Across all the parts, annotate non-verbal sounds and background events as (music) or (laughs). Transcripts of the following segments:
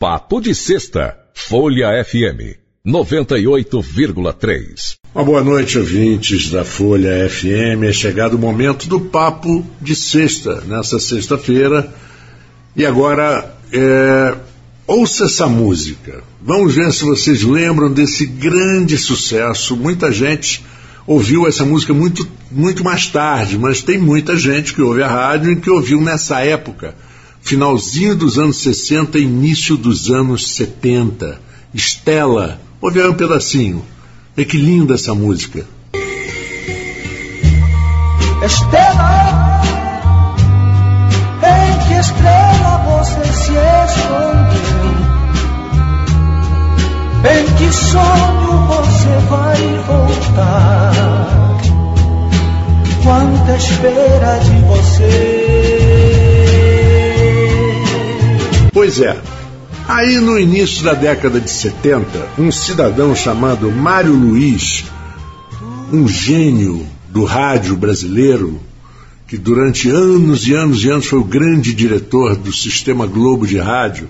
Papo de Sexta, Folha FM 98,3. Uma boa noite, ouvintes da Folha FM. É chegado o momento do Papo de Sexta, nessa sexta-feira. E agora, é... ouça essa música. Vamos ver se vocês lembram desse grande sucesso. Muita gente ouviu essa música muito, muito mais tarde, mas tem muita gente que ouve a rádio e que ouviu nessa época, finalzinho dos anos 60, início dos anos 70. Estela, ouve aí um pedacinho. É que linda essa música. Estela, em que estrela você se escondeu? Em que sonho você vai voltar? Quanta espera de você. Pois é. Aí no início da década de 70, um cidadão chamado Mário Luiz, um gênio do rádio brasileiro, que durante anos e anos e anos foi o grande diretor do Sistema Globo de Rádio,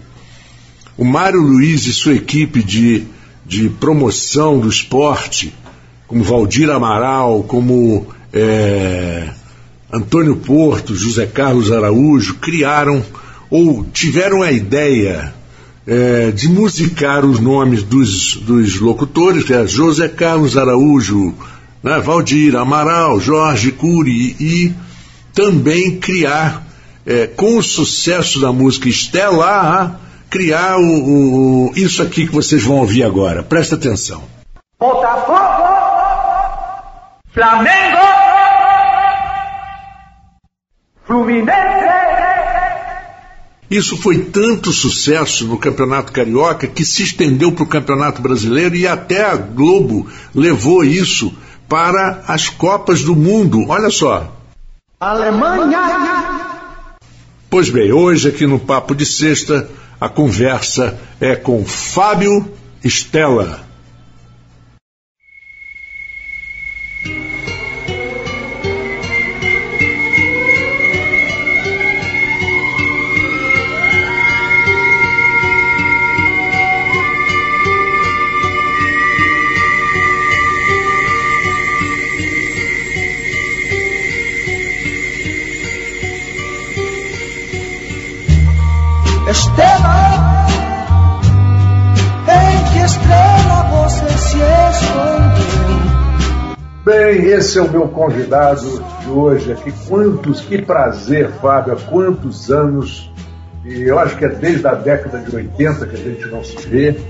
o Mário Luiz e sua equipe de, de promoção do esporte, como Valdir Amaral, como é, Antônio Porto, José Carlos Araújo, criaram ou tiveram a ideia é, de musicar os nomes dos, dos locutores, que é José Carlos Araújo, né, Valdir Amaral, Jorge Cury, e também criar, é, com o sucesso da música Estela, criar o, o, isso aqui que vocês vão ouvir agora. Presta atenção. Botafogo, Flamengo, Fluminense. Isso foi tanto sucesso no Campeonato Carioca que se estendeu para o Campeonato Brasileiro e até a Globo levou isso para as Copas do Mundo. Olha só. Alemanha. Pois bem, hoje aqui no Papo de Sexta a conversa é com Fábio Estela. Bem, esse é o meu convidado de hoje aqui. Quantos, que prazer, Fábio, quantos anos, e eu acho que é desde a década de 80 que a gente não se vê.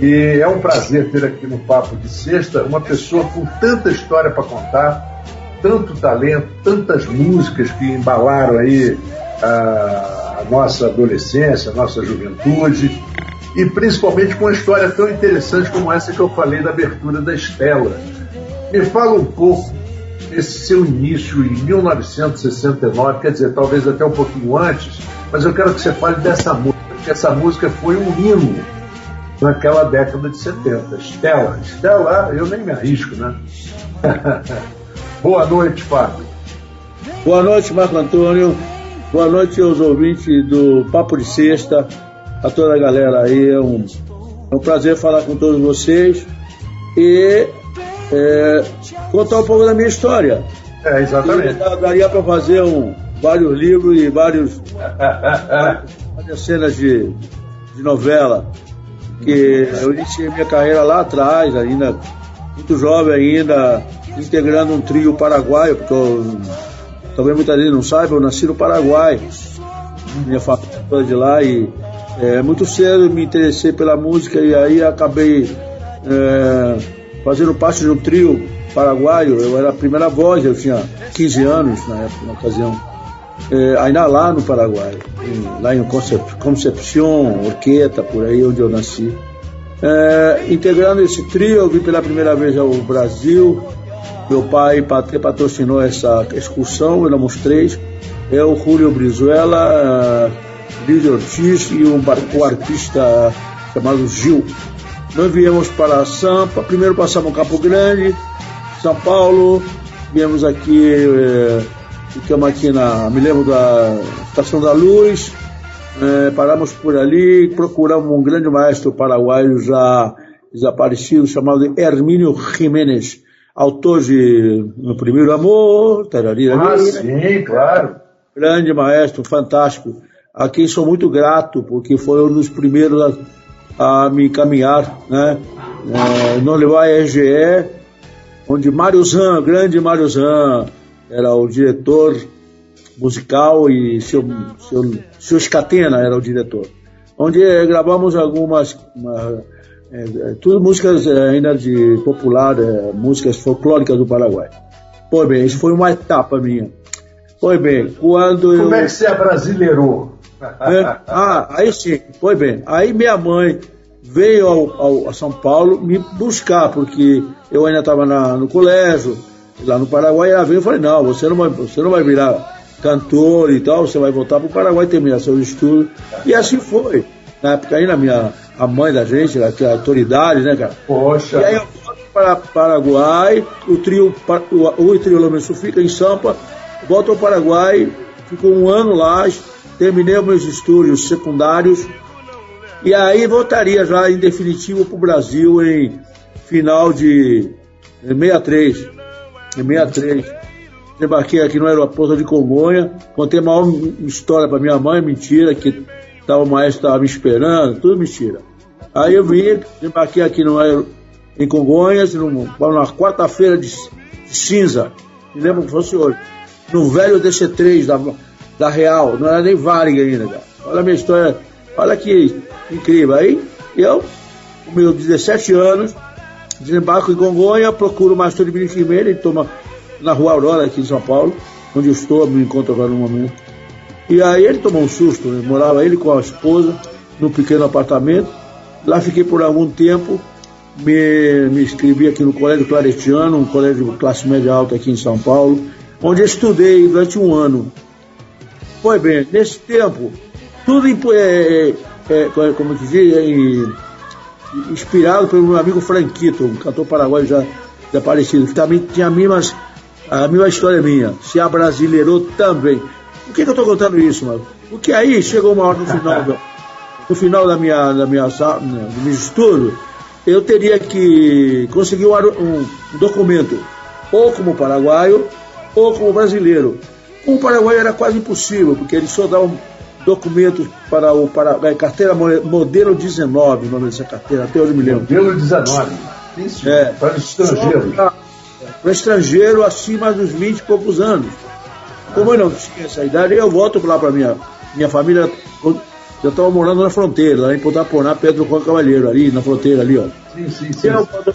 E é um prazer ter aqui no Papo de Sexta uma pessoa com tanta história para contar, tanto talento, tantas músicas que embalaram aí a a nossa adolescência, a nossa juventude, e principalmente com uma história tão interessante como essa que eu falei da abertura da Estela. Me fala um pouco desse seu início em 1969, quer dizer, talvez até um pouquinho antes, mas eu quero que você fale dessa música, porque essa música foi um hino naquela década de 70. Estela, Estela, eu nem me arrisco, né? (laughs) Boa noite, Fábio. Boa noite, Marco Antônio. Boa noite aos ouvintes do Papo de Sexta, a toda a galera aí. É um, é um prazer falar com todos vocês e é, contar um pouco da minha história. É, exatamente. E, daria para fazer um, vários livros e vários, várias cenas de, de novela. Que eu iniciei minha carreira lá atrás, ainda muito jovem ainda, integrando um trio paraguaio, porque eu talvez muita gente não saiba, eu nasci no Paraguai, minha família toda de lá e é, muito cedo me interessei pela música e aí acabei é, fazendo parte de um trio paraguaio, eu era a primeira voz, eu tinha 15 anos na época, na ocasião, é, ainda lá no Paraguai, em, lá em Concep Concepción, Orqueta, por aí onde eu nasci. É, integrando esse trio, eu vim pela primeira vez ao Brasil, meu pai patrocinou essa excursão, éramos três. É o Julio Brizuela, uh, Lídio Ortiz e um, um artista chamado Gil. Nós viemos para Sampa, primeiro passamos Campo Grande, São Paulo, viemos aqui, eh, ficamos aqui na, me lembro da Estação da Luz, É, paramos por ali, procuramos um grande maestro paraguaio já desaparecido, chamado Hermínio Jiménez, autor de No Primeiro Amor, tararira, Ah, sim, claro. grande maestro, fantástico, a quem sou muito grato, porque foi um dos primeiros a, me encaminhar, né? É, no levar RGE, onde Mário Zan, grande Mário Zan, era o diretor musical e seu, seu, seu Scatena era o diretor. Onde eh, gravamos algumas, uma, é, tudo músicas ainda de popular, é, músicas folclóricas do Paraguai. Pois bem, isso foi uma etapa minha. Pois bem, quando eu... Como é que você é brasileiro? É, ah, aí sim, pois bem. Aí minha mãe veio ao, ao- a São Paulo me buscar, porque eu ainda estava no colégio, lá no Paraguai, ela veio e falei, não, você não vai, você não vai virar cantor e tal, você vai voltar para o Paraguai terminar seus estudos. E assim foi. Na época ainda a minha, a mãe da gente, a, a autoridade, né, cara? Poxa. E aí eu volto para Paraguai, o trio, o, o trio Lomenso fica em Sampa, volto ao Paraguai, fico um ano lá, terminei meus estudos secundários, e aí voltaria já em definitivo para o Brasil em final de em 63. Em 63. Desembarquei aqui no aeroporto de Congonha, contei a maior história para minha mãe, mentira, que tava, o maestro estava me esperando, tudo mentira. Aí eu vim, desembarquei aqui no aer- em Congonhas, num- numa quarta-feira de, de cinza, me lembro que fosse hoje, no velho DC3 da, da Real, não era nem Varig ainda, cara. Olha a minha história, olha que incrível. Aí eu, com meus 17 anos, desembarco em Congonha, procuro o Mastor de Benito Jimenez, ele toma na Rua Aurora, aqui em São Paulo, onde eu estou, me encontro agora no momento. E aí ele tomou um susto, né? morava ele com a esposa, num pequeno apartamento. Lá fiquei por algum tempo, me, me inscrevi aqui no Colégio Claretiano, um colégio de classe média alta aqui em São Paulo, onde estudei durante um ano. Pois bem, nesse tempo, tudo em, é, é, é, como que diz, é, em- inspirado pelo meu amigo Franquito, um cantor paraguaio já desaparecido, que também tinha a mesma, a mesma história minha, se abrasileirou também. Por que, que eu estou contando isso, mano? Porque aí chegou uma hora no final, do- (laughs) no final da minha, da minha, sa- né, do meu estudo, eu teria que conseguir um, um documento, ou como paraguaio, ou como brasileiro. Com o paraguaio era quase impossível, porque eles só davam documentos para o para, a carteira mo- modelo 19, o nome dessa carteira, até hoje me lembro. Modelo 19. Isso, É. para os estrangeiros. Para estrangeiro acima dos 20 e poucos anos. Como eu não tinha essa idade, eu volto lá para minha, minha família. Eu estava morando na fronteira, lá em Potaponá, perto do Juan Cavalheiro, ali na fronteira, ali, ó. Sim, sim, sim. Eu volto-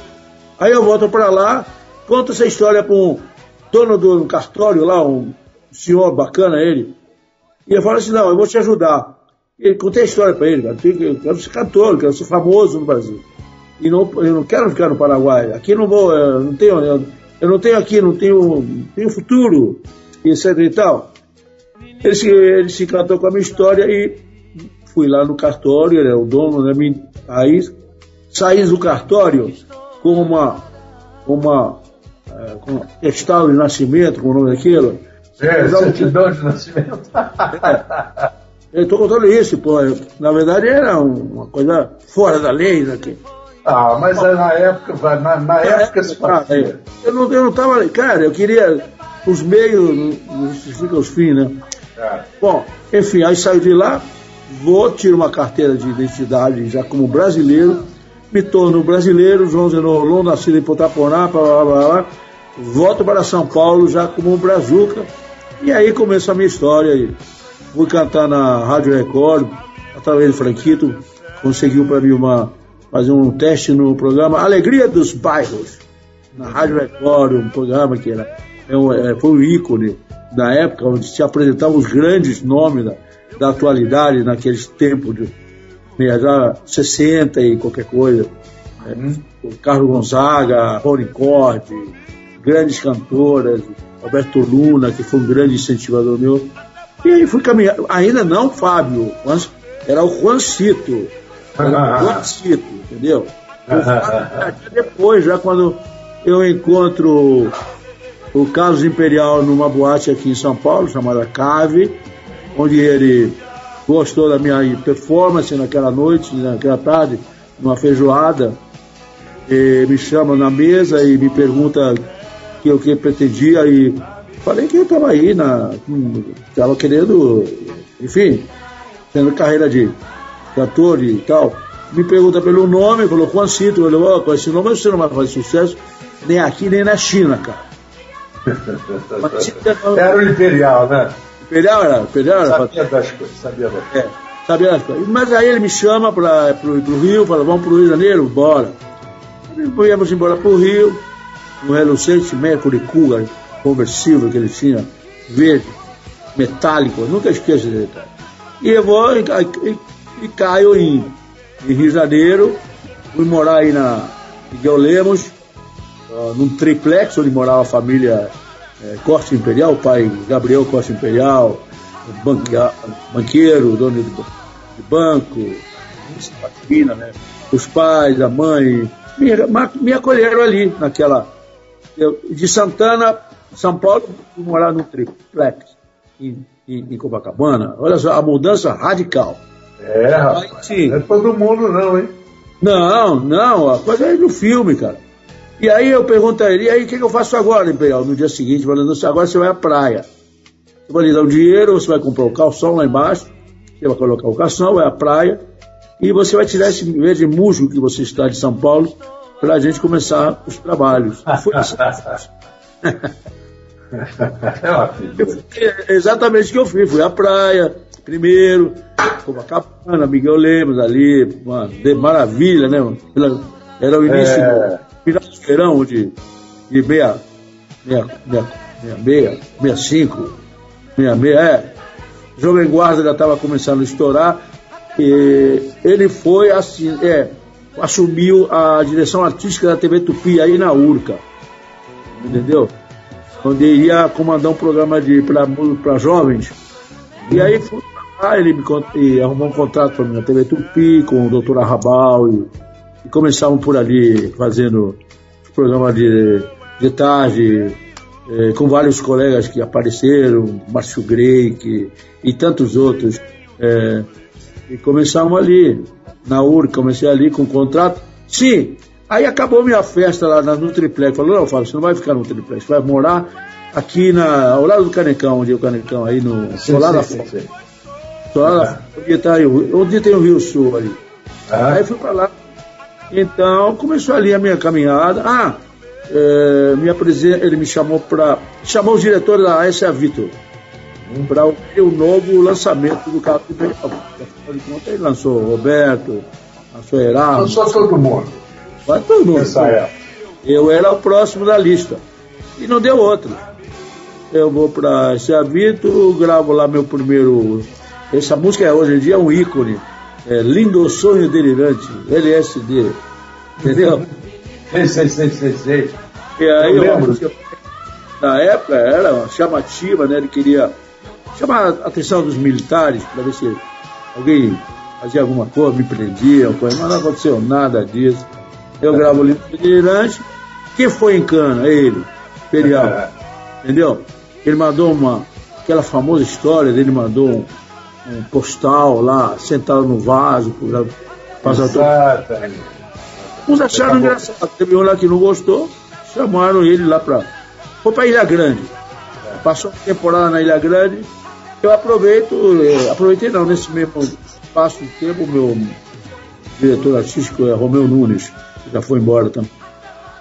aí eu volto para lá, conto essa história para um dono do cartório lá, um senhor bacana ele. E eu falo assim, não, eu vou te ajudar. E contei a história para ele. Eu quero ser cantor, eu ser famoso no Brasil. E não, eu não quero ficar no Paraguai. Aqui não vou, eu não tenho, eu, eu não tenho aqui, não tenho, tenho futuro, etc e tal. Ele se, ele se encantou com a minha história e fui lá no cartório, ele é o dono, né? me- Aí saí do cartório com uma, uma, eh, com uma testal de nascimento, com o nome daquilo. É, certidão de nascimento. (laughs) Eu estou contando isso, pô. Na verdade era um- uma coisa fora da lei, né? que- ah, mas é na época, na, na época se Ah, fazia. é. eu, não, eu não tava. Cara, eu queria. Os meios não justificam os fins, né? É. Bom, enfim, aí saio de lá, vou, tiro uma carteira de identidade já como brasileiro, me torno brasileiro, João Zenolon, nascido em Potaponá, blá, blá, blá, blá, volto para São Paulo já como um brazuca, e aí começa a minha história. Fui cantar na Rádio Record, através do Franquito, conseguiu para mim uma, fazer um teste no programa Alegria dos Bairros, na Rádio Record, um programa que era, é um- é, foi um ícone na época onde se apresentavam os grandes nomes da, da atualidade naqueles tempos de né, já 60 e qualquer coisa. É, o Carlos Gonzaga, Rony Corte, grandes cantoras, Alberto Luna, que foi um grande incentivador meu. E aí fui caminhar, ainda não Fábio, mas era o Juancito. Era o Juancito, entendeu? O Fábio já tinha depois, já quando eu encontro o Carlos Imperial numa boate aqui em São Paulo, chamada Cave, onde ele gostou da minha performance naquela noite, naquela tarde, numa feijoada, me chama na mesa e me pergunta que o que pretendia e falei que eu estava aí na estava querendo enfim tendo carreira de cantor e tal. Me pergunta pelo nome falou Juancito eu falei, oh, com esse nome você não vai fazer sucesso nem aqui nem na China cara. (laughs) Era o Imperial né? Imperial era Imperial era sabia das coisas sabia das coisas é, sabia das coisas. Mas aí ele me chama para o Rio fala vamos para o Rio de Janeiro bora. Viemos embora para o Rio, no relucente Mercury Cougar conversível que ele tinha, verde, metálico, nunca esqueço dele. E eu vou e, e, e caio em, em, Rio de Janeiro, fui morar aí na Miguel Lemos, uh, num triplex onde morava a família é, Costa Imperial, o pai Gabriel Costa Imperial, banqueiro, dono de, de banco, né? os pais, a mãe, me, me acolheram ali, naquela. De Santana, São Paulo, fui morar no triplex, em, em, em, Copacabana. Olha só, a mudança radical. É, rapaz. sim. Não é todo mundo, não, hein? Não, não, a coisa é do filme, cara. E aí eu pergunto a ele, e aí o que, que, eu faço agora, Imperial? No dia seguinte, falando assim, agora você vai à praia. Eu vou lhe dar o dinheiro, você vai comprar o calção lá embaixo, você vai colocar o calção, vai à praia, e você vai tirar esse verde musgo que você está de São Paulo para a gente começar os trabalhos. Foi assim. é exatamente o que eu fiz. Fui à praia primeiro, Copacabana, Miguel Lemos ali, mano, de maravilha, né? Era o início é... do verão de, de meia, meia, meia, meia, meia, meia cinco, meia, meia, é. Jovem Guarda já estava começando a estourar. E ele foi assim, é, assumiu a direção artística da TV Tupi aí na Urca, entendeu? Onde ia comandar um programa de para jovens. E aí fui lá, ele me e arrumou um contrato para mim na TV Tupi com o doutor Arrabal e, e por ali fazendo programa de, de tarde, eh, com vários colegas que apareceram, Márcio Greik e tantos outros. Eh, e começamos ali, na UR, comecei ali com o contrato. Sim, aí acabou minha festa lá no Triplex. Falou, não, Fábio, você não vai ficar no Triplex, vai morar aqui na, ao lado do Canecão, onde é o Canecão, aí no. Sim, lá da fora. lá da onde, tá aí, onde tem o Rio Sul ali. Ah. Aí fui para lá. Então começou ali a minha caminhada. Ah, é, me ele me chamou para. Chamou os diretores da SA Vitor para o novo lançamento do carro Imperial. Afinal de contas, ele lançou o Roberto, lançou Erasmo. Lançou todo mundo. Vai todo mundo. Eu era o próximo da lista. E não deu outro. Eu vou para Vitor, gravo lá meu primeiro. Essa música é, hoje em dia é um ícone. É Lindo Sonho Delirante, LSD. Entendeu? (laughs) sei, sei, sei, sei, sei. E aí eu, eu lembro. Na época era chamativa, né? Ele queria chamar a atenção dos militares para ver se alguém fazia alguma coisa, me prendia, mas não aconteceu nada disso. Eu gravo o livro Delirante. Quem foi em cana? Ele, Imperial. (laughs) Entendeu? Ele mandou uma. Aquela famosa história dele mandou um, um postal lá, sentado no vaso, passar todo. Uns acharam engraçado. Teve um lá que não gostou, chamaram ele lá para. Foi para Ilha Grande. Passou uma temporada na Ilha Grande eu aproveito, eh, aproveitei não, nesse mesmo espaço de tempo, o meu diretor artístico é Romeu Nunes, que já foi embora também.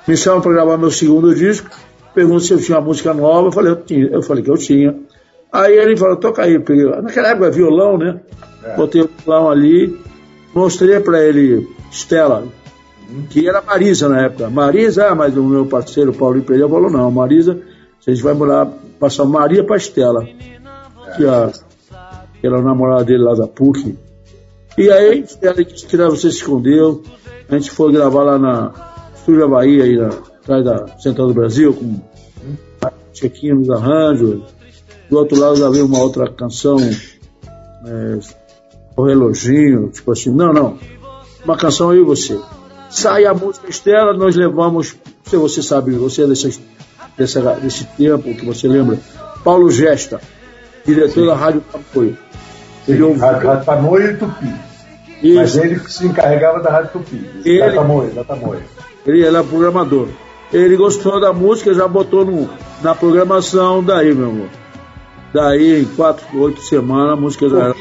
Me chamam para gravar meu segundo disco, perguntam se eu tinha uma música nova, eu falei, eu, tinha, eu falei que eu tinha. Aí ele falou, toca aí, peguei, naquela época violão, né? É. Botei o violão ali, mostrei para ele Stella, que era Marisa na época. Marisa, mas o meu parceiro Paulo Imperial falou, não, Marisa, a gente vai morar, passar Maria para Estela que a, era a namorada dele lá da PUC. E aí ela disse que você se escondeu. A gente foi gravar lá na Estúdio Bahia, aí na, atrás da Central do Brasil, com chequinho nos arranjos. Do outro lado já veio uma outra canção, é, o reloginho, tipo assim, não, não. Uma canção e você. Sai a música Estela, nós levamos, se você sabe, você é desse, desse, desse tempo que você lembra, Paulo Gesta diretor da Rádio Apoio. Ele ouviu... Rádio Tamoio e Tupi. Isso. Mas ele se encarregava da Rádio Tupi. Ele, da Tamoio, da Tamoio. Ele era programador. Ele gostou da música, já botou no, na programação daí, meu amor. Daí, em quatro, oito semanas, a música já era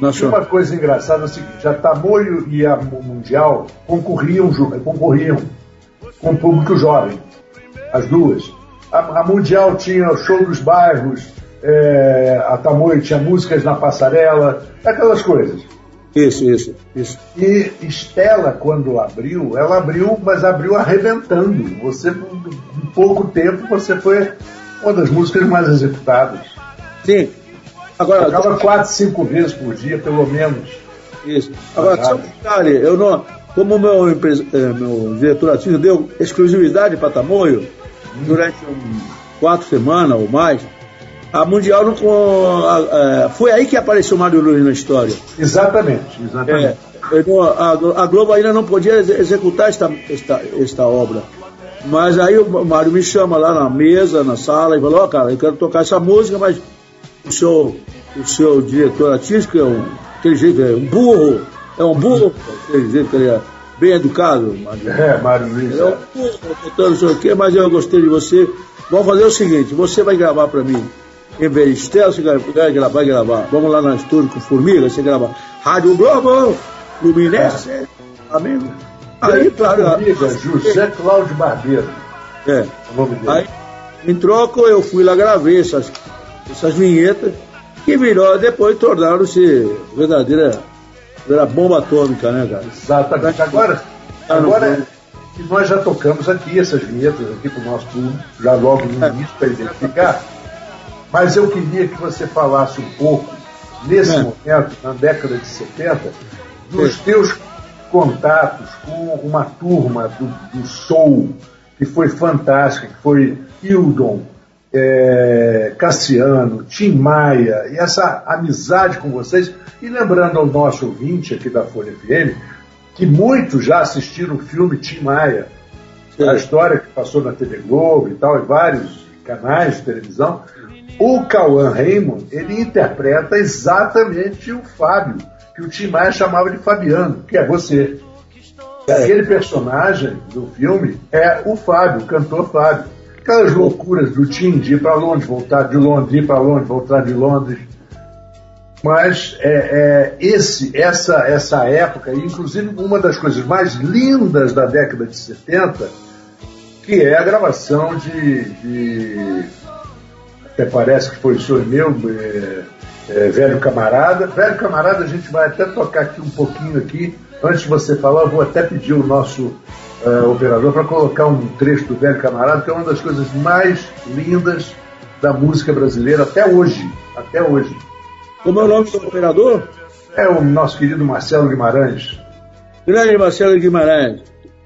nacional. uma coisa engraçada é o seguinte, a Tamoio e a Mundial concorriam, concorriam com o público jovem, as duas. A, a Mundial tinha o show dos bairros, é, a Tamoio tinha músicas na passarela, aquelas coisas. Isso, isso, isso. E Estela, quando abriu, ela abriu, mas abriu arrebentando. Você, em pouco tempo, você foi uma das músicas mais executadas. Sim. Agora, Tocava quatro, cinco vezes por dia, pelo menos. Isso. Agora, só um detalhe, eu não, como meu, é, meu diretor artístico deu exclusividade para Tamoio, hum. durante um, quatro semanas ou mais, a Mundial não. A, a, foi aí que apareceu o Mário Luiz na história. Exatamente, exatamente. É, a, a, Globo ainda não podia executar esta, esta, esta obra. Mas aí o Mário me chama lá na mesa, na sala, e falou, ó, oh, cara, eu quero tocar essa música, mas o seu, o seu diretor artístico é um, aquele jeito, é um burro, é um burro, aquele jeito que ele é bem educado. Mário. É, Mário Luiz. É um burro, não sei o quê, mas eu gostei de você. Vamos fazer o seguinte, você vai gravar para mim em você vai gravar, vai gravar. Vamos lá na estúdio com Formiga, você grava Rádio Globo, Luminense, é. amigo. Aí, claro. Formiga, José Cláudio Barbeiro. É. O nome dele. Aí, em troca, eu fui lá, gravei essas, essas vinhetas que virou, depois tornaram-se verdadeira, verdadeira bomba atômica, né, cara? Exatamente. Agora, agora nós já tocamos aqui essas vinhetas aqui para o nosso público, já logo no é. início para identificar. Mas eu queria que você falasse um pouco, nesse é. momento, na década de 70, dos é. teus contatos com uma turma do, do Soul, que foi fantástica, que foi Hildon, é, Cassiano, Tim Maia, e essa amizade com vocês. E lembrando ao nosso ouvinte aqui da Folha FM, que muitos já assistiram o filme Tim Maia, Sim. a história que passou na TV Globo e tal, em vários canais de televisão, o Cauã Raymond, ele interpreta exatamente o Fábio, que o Tim Maia chamava de Fabiano, que é você. Aquele personagem do filme é o Fábio, o cantor Fábio. Aquelas loucuras do Tim de ir para Londres, voltar de Londres, ir para Londres, voltar de Londres. Mas é, é, esse, essa, essa época, inclusive uma das coisas mais lindas da década de 70, que é a gravação de, de até parece que foi o senhor meu, é, é, velho camarada. Velho camarada, a gente vai até tocar aqui um pouquinho aqui. Antes de você falar, eu vou até pedir o nosso uh, operador para colocar um trecho do velho camarada, que é uma das coisas mais lindas da música brasileira até hoje. Até hoje. Como é o nome do operador? É o nosso querido Marcelo Guimarães. Grande Marcelo Guimarães.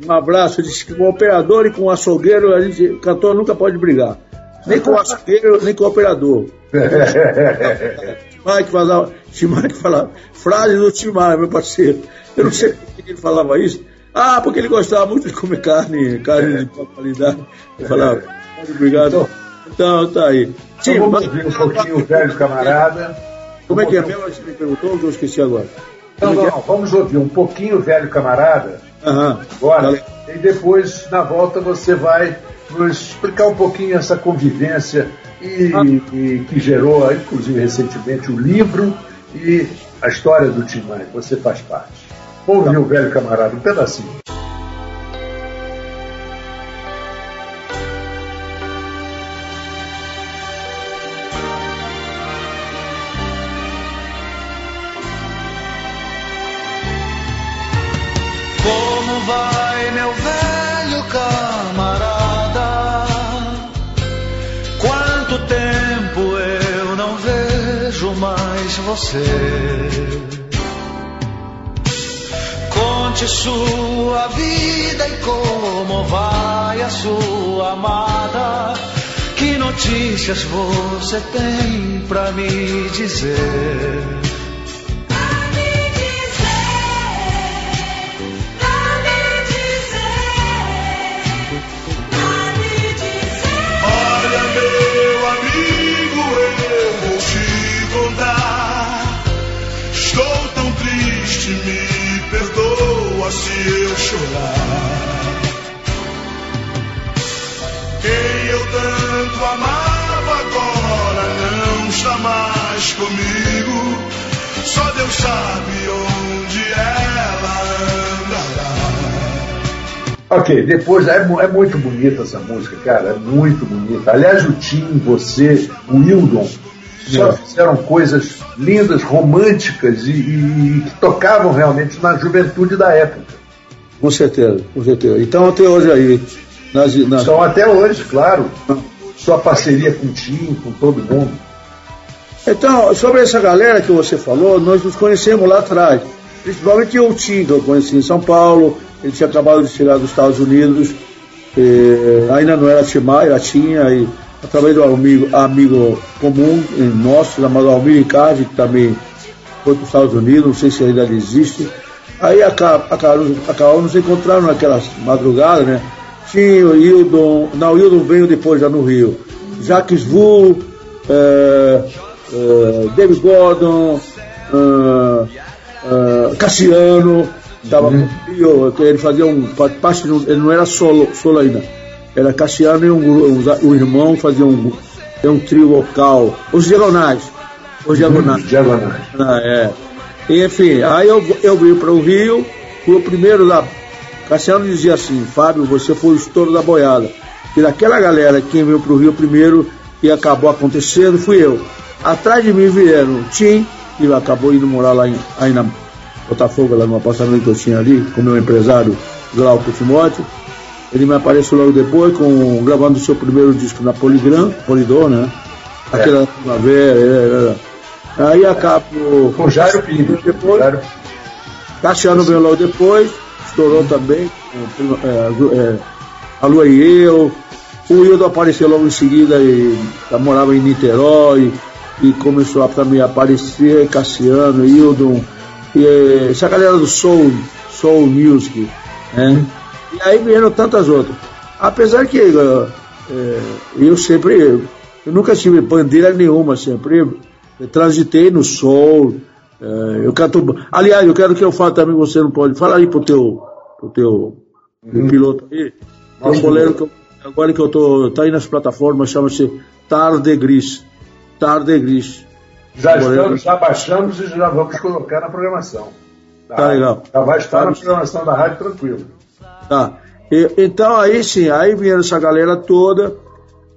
Um abraço. Disse que com o operador e com o açougueiro, a gente, cantor nunca pode brigar. Nem com o açougueiro, nem com o operador. (laughs) Mike falava, falava, frase do Timar, meu parceiro. Eu não sei por que ele falava isso. Ah, porque ele gostava muito de comer carne, carne de qualidade. Eu falava, obrigado. Então, tá aí. Sim, então vamos ouvir um pouquinho o velho camarada. Como é que é mesmo? Você me perguntou eu esqueci agora. Não, não, não, vamos ouvir um pouquinho o velho camarada. Aham. Agora, e depois, na volta, você vai nos explicar um pouquinho essa convivência e, ah. e, que gerou, inclusive recentemente, o livro e a história do Tim Maia, você faz parte. Vamos ouvir o velho camarada, um pedacinho. Você. Conte sua vida e como vai a sua amada. Que notícias você tem pra me dizer? Chorar. Quem eu tanto amava agora não está mais comigo. Só Deus sabe onde ela andará. Ok, depois é, é, muito bonita essa música, cara, é muito bonita. Aliás, o Tim, você, o Wildon, só é. fizeram coisas lindas, românticas e, e, e, que tocavam realmente na juventude da época. Com certeza, com certeza. Então até hoje aí nas, nas... São até hoje, claro. Sua parceria com o Tim, com todo mundo. Então, sobre essa galera que você falou, nós nos conhecemos lá atrás. Principalmente o Tim, que eu conheci em São Paulo. Ele tinha acabado de chegar dos Estados Unidos. ainda não era Timar, era Tinha. E, através do amigo, amigo comum nosso, chamado Almir Ricardi, que também foi para os Estados Unidos, não sei se ainda existe. Aí acabamos, acabamos nos encontrando naquela madrugada, né? tinha o Hildon, não, o Hildon veio depois já no Rio. Jacques Vu, é, é, David Gordon, é, Cassiano, tava uhum. Rio, ele fazia um parte, ele não era solo, solo ainda. Era Cassiano e um, um, um irmão fazia um, um trio vocal. Os Diagonais. Os Diagonais. Uhum, diagonais. Ah, é. Enfim, aí eu, eu vim para o Rio, fui o primeiro lá Cassiano dizia assim, Fábio, você foi o estouro da boiada. E daquela galera, quem veio para o Rio primeiro e acabou acontecendo, fui eu. Atrás de mim vieram Tim, que acabou indo morar lá em, aí na Botafogo, lá no apartamento que eu tinha ali, com meu empresário Glauco Timóteo. Ele me apareceu logo depois, com, gravando o seu primeiro disco na Poligram, Polidor, né? É. Aquela primavera. É, Aí acabou. Com Jairo Pinto. Depois, Jairo. Cassiano veio logo depois estourou também, é, é, a Lua e eu. O Wildo apareceu logo em seguida e morava em Niterói e começou a também aparecer Cassiano, Hildon, e essa galera do Soul, Soul Music, né? E aí vieram tantas outras. Apesar que é, eu sempre, eu nunca tive bandeira nenhuma, sempre transitei no Soul, é, eu canto. Aliás, eu quero que eu fale também, você não pode. Fala aí pro teu, pro teu uhum. piloto aí. Tem um boleiro que eu, agora que eu tô. tá aí nas plataformas, chama-se Tarde Gris. Tarde Gris. Já estamos, já baixamos e já vamos colocar na programação. Tá, tá legal. Já vai estar tá. na programação da rádio tranquilo. Tá. E, então aí sim, aí vieram essa galera toda.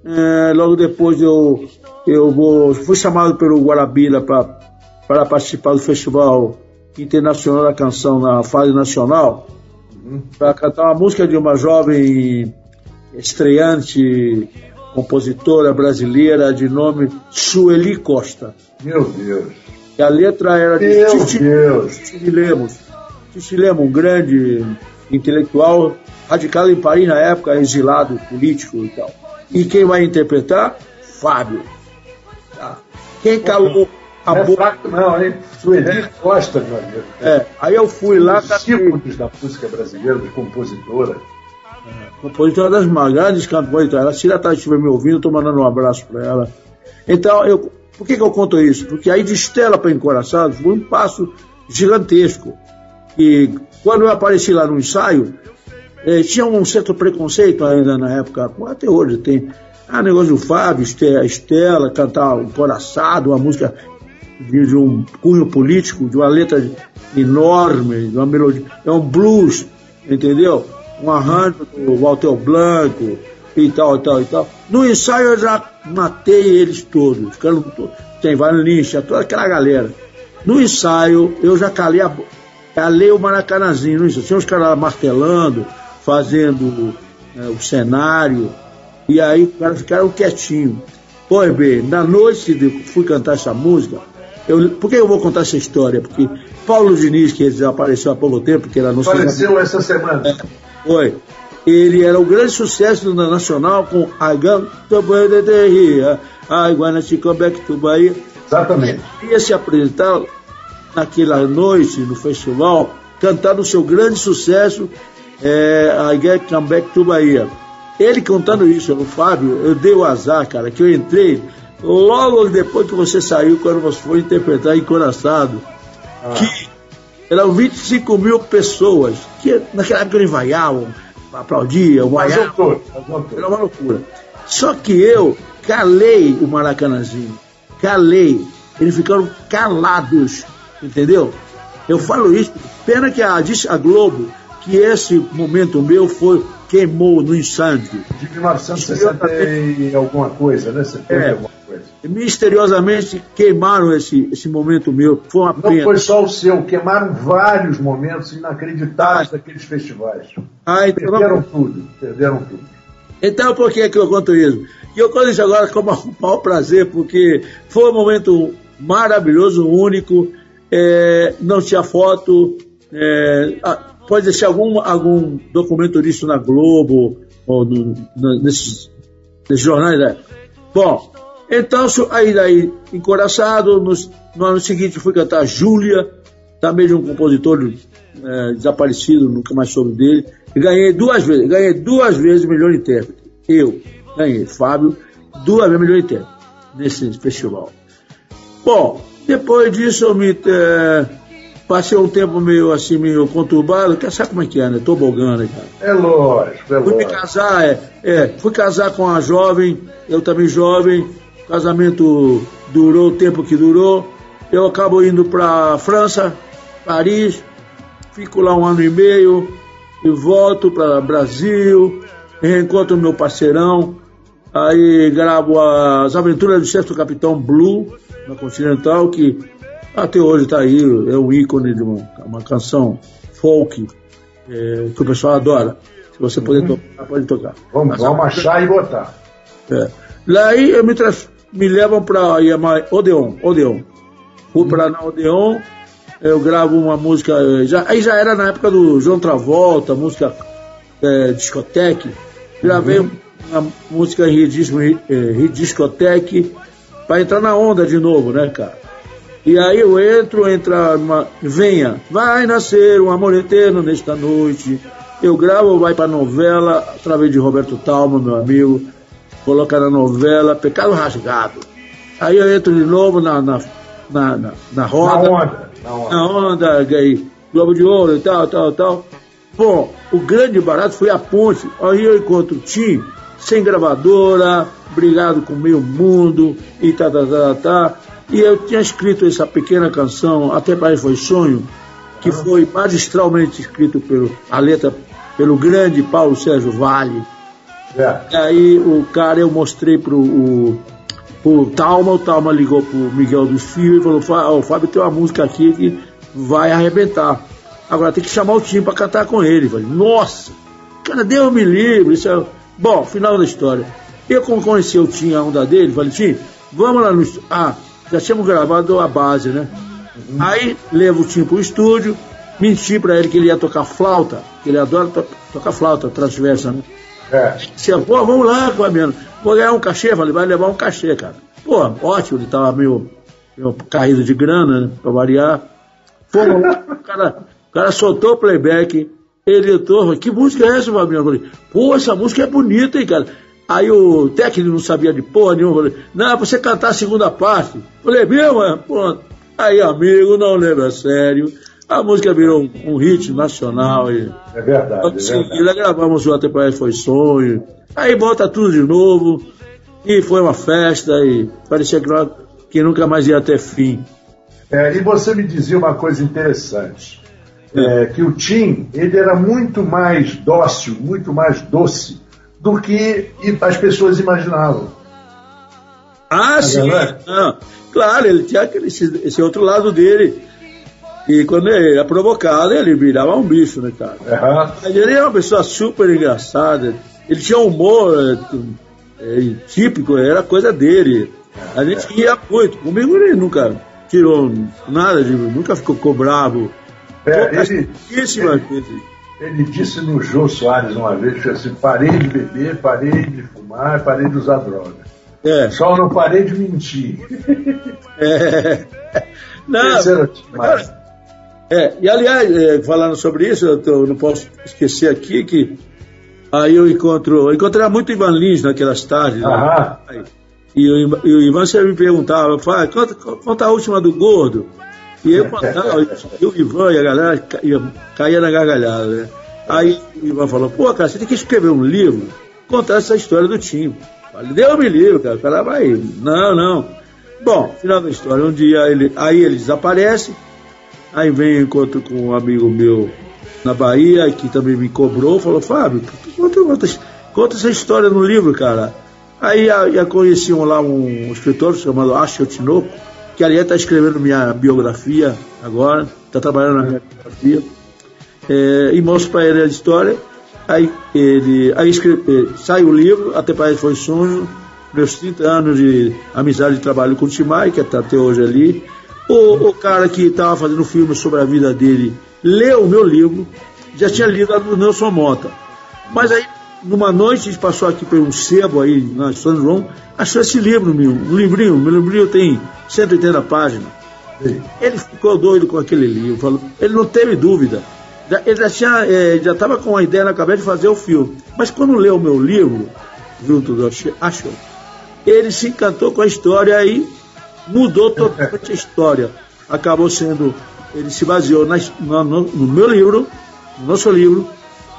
É, logo depois eu, eu vou, fui chamado pelo Guarabira para participar do Festival Internacional da Canção na fase nacional, uhum. para cantar uma música de uma jovem estreante compositora brasileira de nome Sueli Costa. Meu Deus! E a letra era de Meu Titi, Deus. Titi Lemos. Titi Lemos, um grande intelectual, radicado em Paris na época, exilado político e tal. E quem vai interpretar? Fábio. Tá. Quem calou a é fraco não, hein? Sueli é. Costa, meu amigo. É, aí eu fui lá... Discípulos da música brasileira, de compositora. É, compositora das grandes cantoras. Ela, se ela tá, estiver me ouvindo, estou mandando um abraço para ela. Então, eu, por que, que eu conto isso? Porque aí de Estela para Encoraçados foi um passo gigantesco. E quando eu apareci lá no ensaio, eh, tinha um certo preconceito ainda na época, até hoje tem. Ah, negócio do Fábio, Estela, cantar um coraçado, uma música de, de um cunho político, de uma letra enorme, de uma melodia. É um blues, entendeu? Um arranjo do Walter Blanco e tal, e tal, e tal. No ensaio eu já matei eles todos. Tem Van Lincha, toda aquela galera. No ensaio eu já calei, a, calei o Maracanazinho, no ensaio. Tinha os caras martelando, fazendo é, o cenário, e aí os caras ficaram quietinhos. Pois bem, na noite que fui cantar essa música, eu, por que eu vou contar essa história? Porque Paulo Diniz, que desapareceu há pouco tempo, que era no Faleceu essa semana. É, foi. Ele era o grande sucesso da Nacional com I Got to Here, I Wanna Come Back to Bahia. Exatamente. Ele ia se apresentar naquela noite no festival, cantando o seu grande sucesso, é, I Get Come Back to Bahia. Ele contando isso, o Fábio, eu dei o azar, cara, que eu entrei Logo depois que você saiu, quando você foi interpretar Encoraçado, ah. que Eram 25 mil pessoas que naquela época eles vaiavam, aplaudiam, vaiavam. Era uma loucura. Só que eu calei o Maracanãzinho. Calei. Eles ficaram calados, entendeu? Eu falo isso, pena que a, a Globo, que esse momento meu foi, queimou no incêndio. De 1960 e alguma coisa, né? 70 é, alguma coisa. Misteriosamente queimaram esse, esse momento meu. Foi uma Não pena. foi só o seu, queimaram vários momentos inacreditáveis daqueles festivais. Ah, então, perderam tudo, perderam tudo. Então, por que, é que eu conto isso? E eu conto isso agora com o (laughs) maior prazer, porque foi um momento maravilhoso, único, é, não tinha foto, é, pode deixar algum, algum documento disso na Globo, ou no, no, nesses, nesses, jornais. Né? Bom, então, aí daí, encoraçado, no, no ano seguinte fui cantar Júlia, também de um compositor é, desaparecido, nunca mais soube dele, e ganhei duas vezes, ganhei duas vezes melhor intérprete. Eu ganhei, Fábio, duas vezes melhor intérprete nesse festival. Bom, depois disso eu me é, passei um tempo meio assim, meio conturbado, que sabe como é que é, né? Tobogã, né, cara? É lógico, é fui lógico. me casar, é, é, fui casar com uma jovem, eu também jovem, o casamento durou o tempo que durou, eu acabo indo para França, Paris, fico lá um ano e meio e volto para Brasil, reencontro meu parceirão, aí gravo as aventuras do sexto capitão Blue, na Continental, que até hoje está aí, é o ícone de uma, uma canção folk é, que o pessoal adora. Se você puder uhum. tocar, pode tocar. Vamos, vamos achar e botar. É. Daí eu me, me levam para Odeon, Odeon. Fui para na Odeon, eu gravo uma música, já, aí já era na época do João Travolta, música é, discoteque. Gravei uhum. uma música em discoteque para entrar na onda de novo, né, cara? E aí eu entro, entra uma. Venha, vai nascer um amor eterno nesta noite. Eu gravo, vai pra novela, através de Roberto Talma, meu amigo, coloca na novela Pecado Rasgado. Aí eu entro de novo na, na, na, na, na roda. Na onda. Na onda, na onda aí, Globo de Ouro e tal, tal, tal. Bom, o grande barato foi a ponte. Aí eu encontro o Tim, sem gravadora, brigado com meio mundo e tá, tá, tá, tá. E eu tinha escrito essa pequena canção, Até Pai Foi Sonho, que foi magistralmente escrito pelo, a letra pelo grande Paulo Sérgio Vale. É. E aí o cara eu mostrei pro, o, pro Talma, o Talma ligou pro Miguel dos Filhos e falou, o Fábio tem uma música aqui que vai arrebentar. Agora tem que chamar o time para cantar com ele. Eu falei, nossa, cara, Deus me livre. Isso é... Bom, final da história. Eu, como conheci o Tim, a onda dele, falei, Tim, vamos lá no. Ah, já tínhamos gravado a base, né? Uhum. Aí levo o Tim pro estúdio, menti pra ele que ele ia tocar flauta, que ele adora to tocar flauta transversa, né? É. Disse, pô, vamos lá, Fabiano, vou ganhar um cachê, falei, vai levar um cachê, cara. Pô, ótimo, ele tava meio, meio caído de grana, né, pra variar. Fomos lá, o cara, o cara soltou o playback, ele entrou, que música é essa, Fabiano? Eu falei, pô, essa música é bonita, hein, cara. Aí o técnico não sabia de porra nenhuma. Falei, não, você cantar a segunda parte. Falei, meu, é, pronto. Aí, amigo, não leva a sério. A música virou um, um hit nacional. E, é verdade. Seguida, é gravamos o Até Parece Foi Sonho. Aí volta tudo de novo. E foi uma festa. E parecia que, que nunca mais ia ter fim. É, e você me dizia uma coisa interessante. É, que o Tim, ele era muito mais dócil, muito mais doce do que as pessoas imaginavam. Ah, sim. Não, claro, ele tinha aquele, esse, esse, outro lado dele. E quando ele era provocado, ele virava um bicho, né, cara? Uhum. Mas ele era uma pessoa super engraçada. Ele tinha um humor é, é, típico, era coisa dele. A gente é. ia muito. Comigo ele nunca tirou nada, de, nunca ficou, ficou bravo. É, ele, ele, ele disse no Jô Soares uma vez assim, parei de beber, parei de fumar, parei de usar droga. É. Só não parei de mentir. É. (laughs) Não, mas, é, e aliás, é, falando sobre isso, eu, tô, não posso esquecer aqui que aí eu encontro, eu encontrei muito Ivan Lins naquelas tardes. Né? E, o, e o Ivan sempre me perguntava, conta, conta a última do gordo. E eu e o Ivan e a galera caía, caía na gargalhada, né? Aí o Ivan falou, pô, cara, você tem que escrever um livro, contar essa história do Tim. Falei, Deus me livre, cara. Cara vai. Não, não. Bom, final da história, um dia ele, aí ele desaparece, aí vem encontro com um amigo meu na Bahia, que também me cobrou, falou, Fábio, conta, conta, conta essa história no livro, cara. Aí já conheciam lá um escritor chamado Ashel Tinoco, que aliás está escrevendo minha biografia agora, está trabalhando na minha biografia, é, e mostro para ele a história. Aí, ele, aí escreve, sai o livro, Até País Foi Sonho, meus 30 anos de amizade e trabalho com o Timai, que está até hoje ali. O, o cara que estava fazendo filme sobre a vida dele leu o meu livro, já tinha lido a do Nelson Mota. Mas aí, numa noite, a gente passou aqui por um sebo aí na São João, achou esse livro meu, um livrinho, meu livrinho tem 180 páginas. Ele ficou doido com aquele livro, falou, ele não teve dúvida. Ele já tinha, é, já estava com a ideia na cabeça de fazer o filme. Mas quando leu o meu livro, junto do Achou, ele se encantou com a história e mudou totalmente a história. Acabou sendo ele se baseou na, no, no, meu livro, no nosso livro,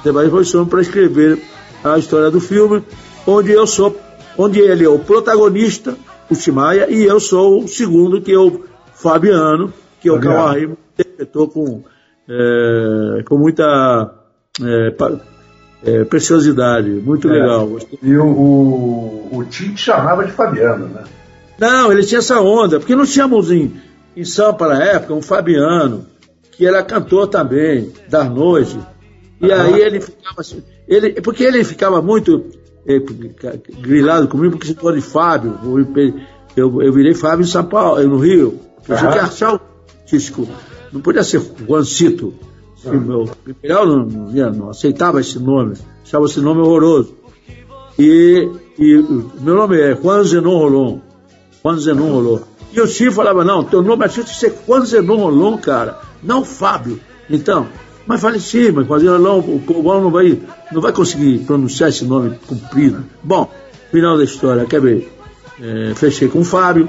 Debate e Posição, para escrever a história do filme, onde eu sou, onde ele é o protagonista, o Timaya, e eu sou o segundo, que é o Fabiano, que é o Camargo, interpretou com, é, com muita é, é, preciosidade, muito é. legal. E o, o, o Tim chamava de Fabiano, né? Não, ele tinha essa onda, porque não tínhamos em, em Sampa na época, um Fabiano, que era cantor também, das noites. E aí ele ficava assim, ele, porque ele ficava muito eh, grilado comigo, porque se for de Fábio, eu, eu, virei Fábio em São Paulo, no Rio. Eu uhum. tinha que achar o tístico. Não podia ser Juancito. Assim, meu imperial não, não, não, aceitava esse nome, achava esse nome horroroso. E, e meu nome é Juan Zenon Rolon. Juan Zenon Rolon. E o Chico falava, não, teu nome é você quando você não rolou, cara, não Fábio. Então, mas falei, sim, mas quando não, o povo não vai, não vai conseguir pronunciar esse nome comprido. Bom, final da história, quer ver? É, fechei com o Fábio.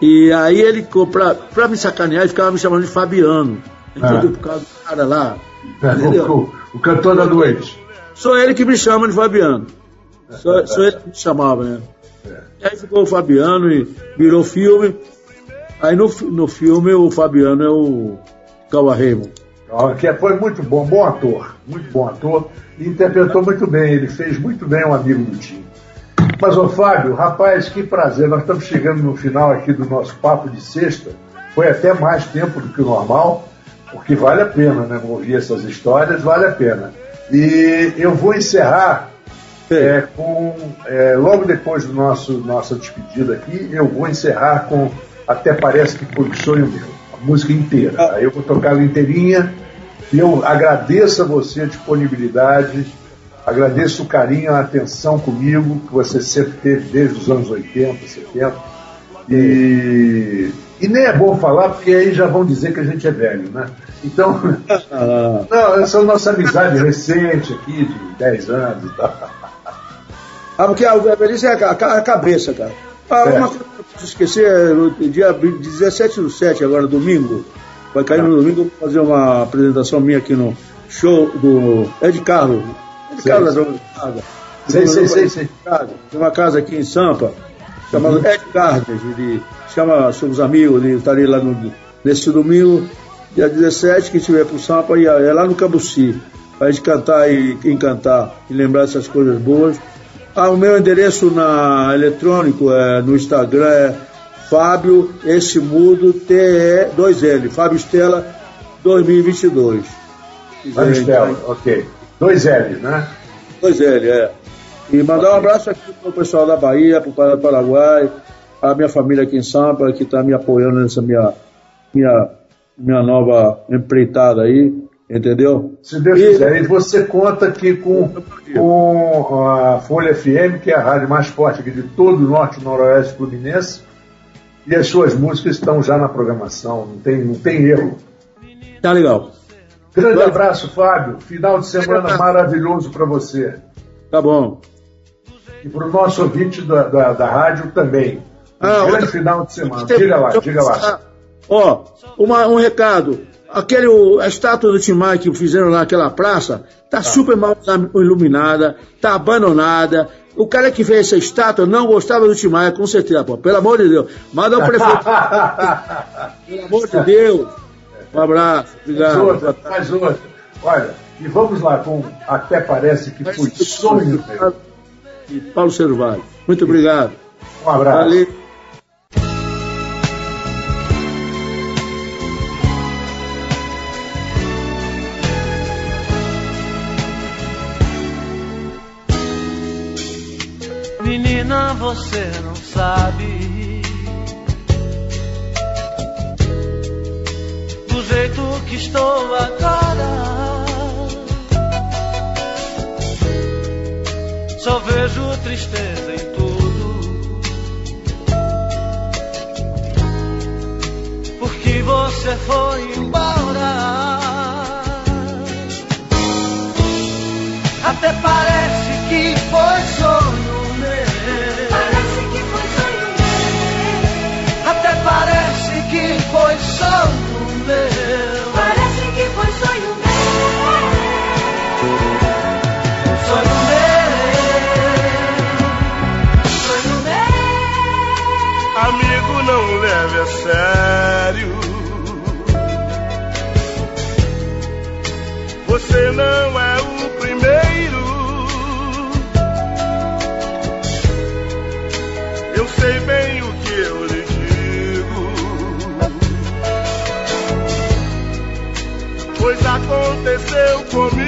E aí ele, pra, pra me sacanear, ele ficava me chamando de Fabiano. Entendeu? Ah. Por causa do cara lá. É, o, o, cantor da noite. Sou ele que me chama de Fabiano. Sou, sou ele que me chamava, né? É. Aí ficou o Fabiano e virou filme. Aí no, no filme o Fabiano é o Cauã Raymond. Que foi muito bom, bom ator, muito bom ator, e interpretou muito bem, ele fez muito bem um amigo do time. Mas, ô Fábio, rapaz, que prazer, nós estamos chegando no final aqui do nosso papo de sexta, foi até mais tempo do que o normal, porque vale a pena, né, ouvir essas histórias, vale a pena. E eu vou encerrar é, com, é, logo depois do nosso nossa despedida aqui, eu vou encerrar com Até Parece que Foi um Sonho Meu, música inteira. Ah. Aí eu vou tocar ela inteirinha e eu agradeço a você a disponibilidade, agradeço o carinho, a atenção comigo, que você sempre teve desde os anos 80, 70. E, e nem é bom falar, porque aí já vão dizer que a gente é velho, né? Então, ah. (laughs) não, essa é a nossa amizade recente aqui, de 10 anos e tal. Ah, porque a velhice é a cabeça, cara. Ah, é. uma coisa preciso esquecer, no dia 17 do 7, agora domingo, vai cair no domingo, vou fazer uma apresentação minha aqui no show do Ed Carlos. Ed Carlos da. Sei, sei, sei, sei. Tem uma casa aqui em Sampa, chamada uhum. Ed Gardner, ele chama seus amigos, ele estaria lá no, nesse domingo, dia 17, que estiver pro Sampa, e é lá no Cabuci, para gente cantar e encantar e lembrar essas coisas boas. Ah, o meu endereço na eletrônico é, no Instagram é Fábio esse mudo TE 2L, Fábio Estela 2022. Fábio Estela, ok. 2L, né? 2L, é. E mandar um abraço aqui para o pessoal da Bahia, para o Paraguai, a minha família aqui em Sampa, que está me apoiando nessa minha, minha, minha nova empreitada aí. Entendeu? Se Deus e... quiser. E você conta aqui com, com a Folha FM, que é a rádio mais forte aqui de todo o norte e noroeste fluminense, e as suas músicas estão já na programação, não tem, não tem erro. Tá legal. Grande abraço, Fábio. Final de semana maravilhoso para você. Tá bom. E para o nosso ouvinte da, da, da rádio também. Ah, grande outra... final de semana. Diga lá, diga lá. Ó, uma, um recado. Aquele, a estátua do Timai que fizeram lá naquela praça, tá super mal iluminada, tá abandonada. O cara que fez essa estátua não gostava do Timaya, com certeza, pô. Pelo amor de Deus. Manda o prefeito. (laughs) Pelo amor de Deus. Um abraço. Obrigado. Mais outra, mais outra. Olha, e vamos lá com Até Parece que foi sonho meu. E Paulo Cervalho. Muito obrigado. Um abraço. Valeu. Você não sabe do jeito que estou agora. Só vejo tristeza em tudo. Porque você foi embora. Até parece que foi sonho aconteceu comigo.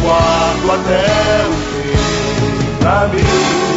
Guardo até o fim pra mim.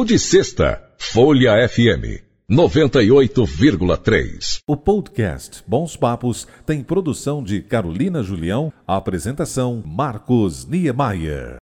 Papo de Sexta, Folha FM 98,3. O podcast Bons Papos tem produção de Carolina Julião, apresentação Marcos Niemeyer.